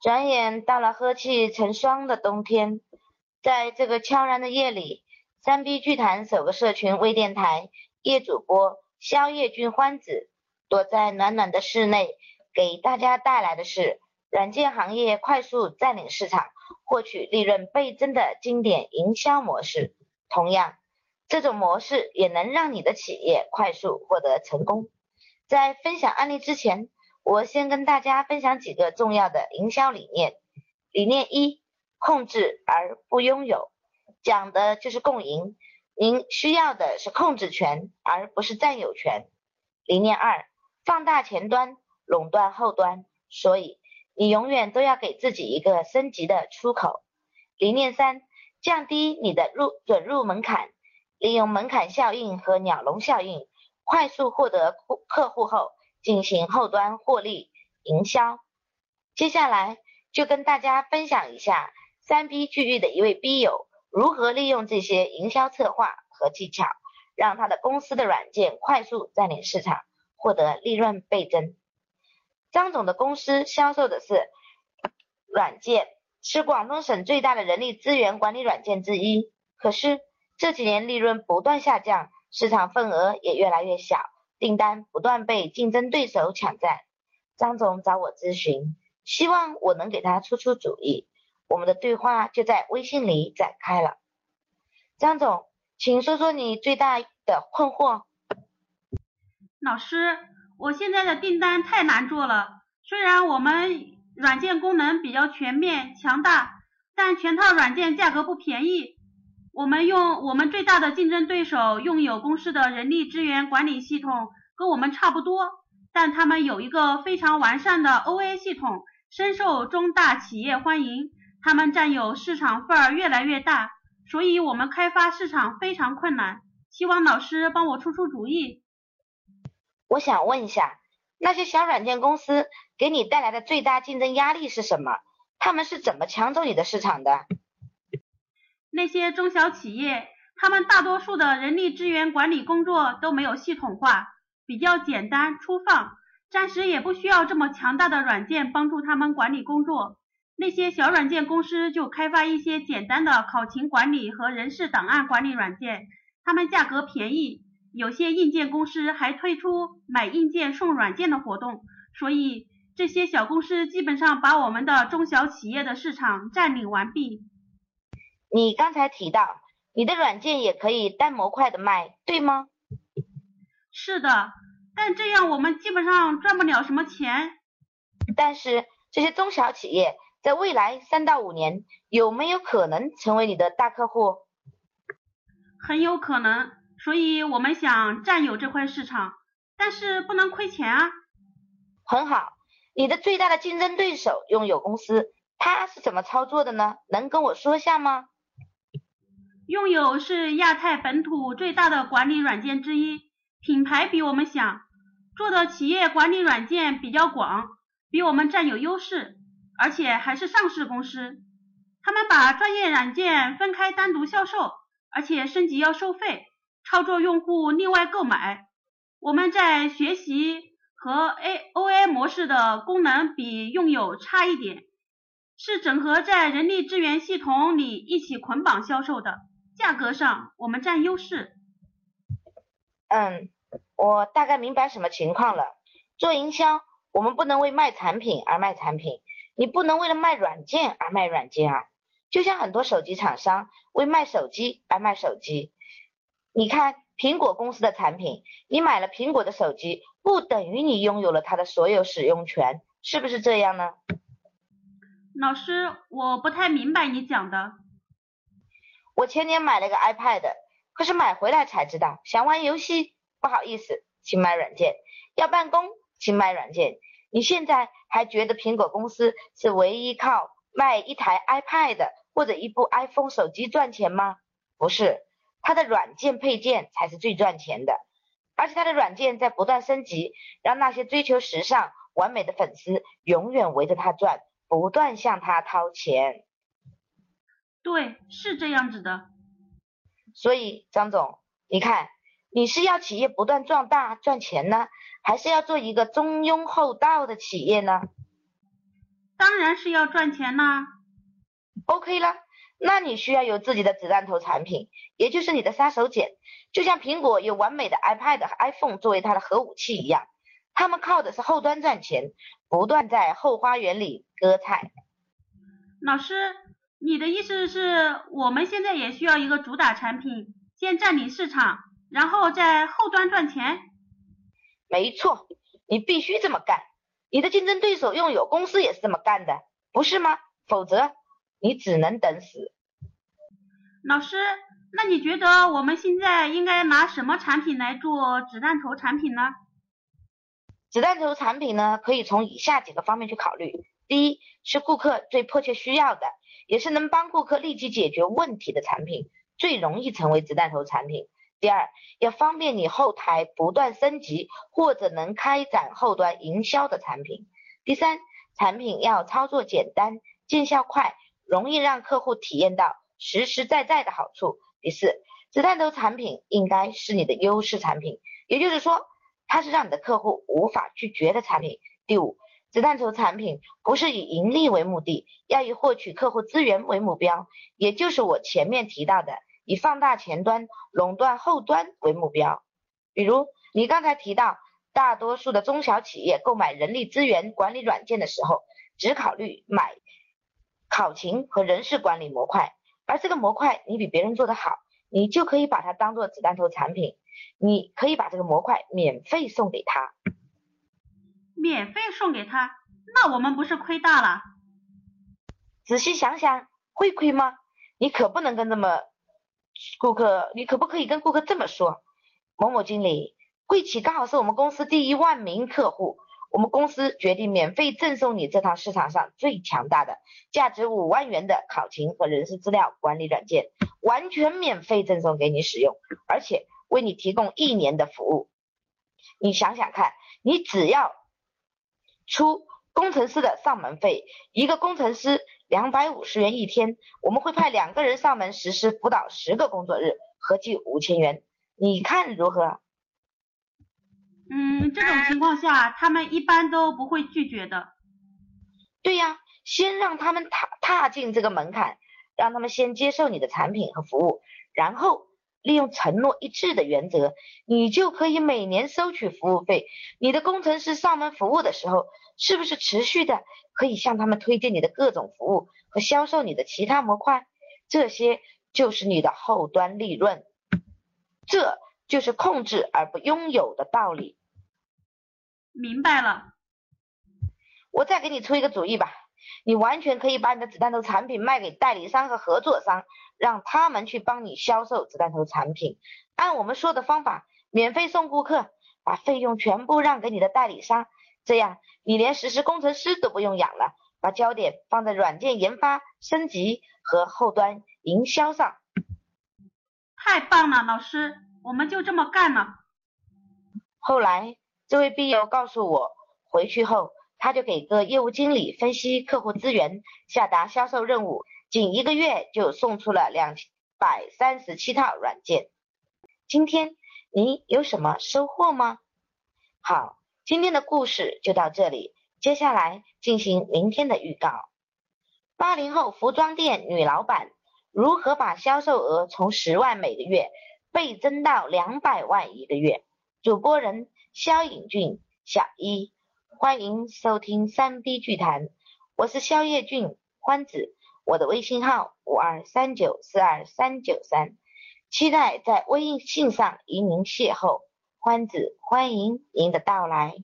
转眼到了和气成霜的冬天，在这个悄然的夜里，三 B 剧坛首个社群微电台叶主播宵夜君欢子躲在暖暖的室内，给大家带来的是软件行业快速占领市场、获取利润倍增的经典营销模式。同样，这种模式也能让你的企业快速获得成功。在分享案例之前，我先跟大家分享几个重要的营销理念。理念一：控制而不拥有，讲的就是共赢。您需要的是控制权，而不是占有权。理念二：放大前端，垄断后端，所以你永远都要给自己一个升级的出口。理念三：降低你的入准入门槛，利用门槛效应和鸟笼效应，快速获得客户后。进行后端获利营销，接下来就跟大家分享一下三 B 聚域的一位 B 友如何利用这些营销策划和技巧，让他的公司的软件快速占领市场，获得利润倍增。张总的公司销售的是软件，是广东省最大的人力资源管理软件之一，可是这几年利润不断下降，市场份额也越来越小。订单不断被竞争对手抢占，张总找我咨询，希望我能给他出出主意。我们的对话就在微信里展开了。张总，请说说你最大的困惑。老师，我现在的订单太难做了。虽然我们软件功能比较全面强大，但全套软件价格不便宜。我们用我们最大的竞争对手用友公司的人力资源管理系统跟我们差不多，但他们有一个非常完善的 OA 系统，深受中大企业欢迎，他们占有市场份儿越来越大，所以我们开发市场非常困难。希望老师帮我出出主意。我想问一下，那些小软件公司给你带来的最大竞争压力是什么？他们是怎么抢走你的市场的？那些中小企业，他们大多数的人力资源管理工作都没有系统化，比较简单粗放，暂时也不需要这么强大的软件帮助他们管理工作。那些小软件公司就开发一些简单的考勤管理和人事档案管理软件，他们价格便宜，有些硬件公司还推出买硬件送软件的活动，所以这些小公司基本上把我们的中小企业的市场占领完毕。你刚才提到你的软件也可以单模块的卖，对吗？是的，但这样我们基本上赚不了什么钱。但是这些中小企业在未来三到五年有没有可能成为你的大客户？很有可能，所以我们想占有这块市场，但是不能亏钱啊。很好，你的最大的竞争对手拥有公司，他是怎么操作的呢？能跟我说下吗？拥有是亚太本土最大的管理软件之一，品牌比我们响，做的企业管理软件比较广，比我们占有优势，而且还是上市公司。他们把专业软件分开单独销售，而且升级要收费，操作用户另外购买。我们在学习和 A O A 模式的功能比用友差一点，是整合在人力资源系统里一起捆绑销售的。价格上我们占优势。嗯，我大概明白什么情况了。做营销，我们不能为卖产品而卖产品，你不能为了卖软件而卖软件啊。就像很多手机厂商为卖手机而卖手机。你看苹果公司的产品，你买了苹果的手机，不等于你拥有了它的所有使用权，是不是这样呢？老师，我不太明白你讲的。我前年买了个 iPad，可是买回来才知道，想玩游戏不好意思，请买软件；要办公，请买软件。你现在还觉得苹果公司是唯一靠卖一台 iPad 或者一部 iPhone 手机赚钱吗？不是，它的软件配件才是最赚钱的，而且它的软件在不断升级，让那些追求时尚、完美的粉丝永远围着它转，不断向它掏钱。对，是这样子的。所以张总，你看，你是要企业不断壮大赚钱呢，还是要做一个中庸厚道的企业呢？当然是要赚钱啦。OK 了，那你需要有自己的子弹头产品，也就是你的杀手锏，就像苹果有完美的 iPad 和、iPhone 作为它的核武器一样，他们靠的是后端赚钱，不断在后花园里割菜。老师，你的意思是我们现在也需要一个主打产品，先占领市场，然后在后端赚钱？没错，你必须这么干。你的竞争对手拥有公司也是这么干的，不是吗？否则你只能等死。老师，那你觉得我们现在应该拿什么产品来做子弹头产品呢？子弹头产品呢，可以从以下几个方面去考虑：第一，是顾客最迫切需要的，也是能帮顾客立即解决问题的产品，最容易成为子弹头产品。第二，要方便你后台不断升级或者能开展后端营销的产品。第三，产品要操作简单、见效快，容易让客户体验到实实在在的好处。第四，子弹头产品应该是你的优势产品，也就是说，它是让你的客户无法拒绝的产品。第五，子弹头产品不是以盈利为目的，要以获取客户资源为目标，也就是我前面提到的。以放大前端、垄断后端为目标。比如你刚才提到，大多数的中小企业购买人力资源管理软件的时候，只考虑买考勤和人事管理模块，而这个模块你比别人做得好，你就可以把它当做子弹头产品，你可以把这个模块免费送给他。免费送给他，那我们不是亏大了？仔细想想，会亏吗？你可不能跟这么。顾客，你可不可以跟顾客这么说？某某经理，贵企刚好是我们公司第一万名客户，我们公司决定免费赠送你这套市场上最强大的、价值五万元的考勤和人事资料管理软件，完全免费赠送给你使用，而且为你提供一年的服务。你想想看，你只要出工程师的上门费，一个工程师。两百五十元一天，我们会派两个人上门实施辅导十个工作日，合计五千元，你看如何？嗯，这种情况下，他们一般都不会拒绝的。对呀，先让他们踏踏进这个门槛，让他们先接受你的产品和服务，然后利用承诺一致的原则，你就可以每年收取服务费。你的工程师上门服务的时候，是不是持续的？可以向他们推荐你的各种服务和销售你的其他模块，这些就是你的后端利润，这就是控制而不拥有的道理。明白了。我再给你出一个主意吧，你完全可以把你的子弹头产品卖给代理商和合作商，让他们去帮你销售子弹头产品，按我们说的方法，免费送顾客，把费用全部让给你的代理商。这样，你连实施工程师都不用养了，把焦点放在软件研发、升级和后端营销上。太棒了，老师，我们就这么干了。后来，这位笔友告诉我，回去后他就给个业务经理分析客户资源，下达销售任务，仅一个月就送出了两百三十七套软件。今天你有什么收获吗？好。今天的故事就到这里，接下来进行明天的预告。八零后服装店女老板如何把销售额从十万每个月倍增到两百万一个月？主播人肖颖俊、小一，欢迎收听三 D 剧谈，我是肖叶俊欢子，我的微信号五二三九四二三九三，期待在微信上与您邂逅。欢子，欢迎您的到来。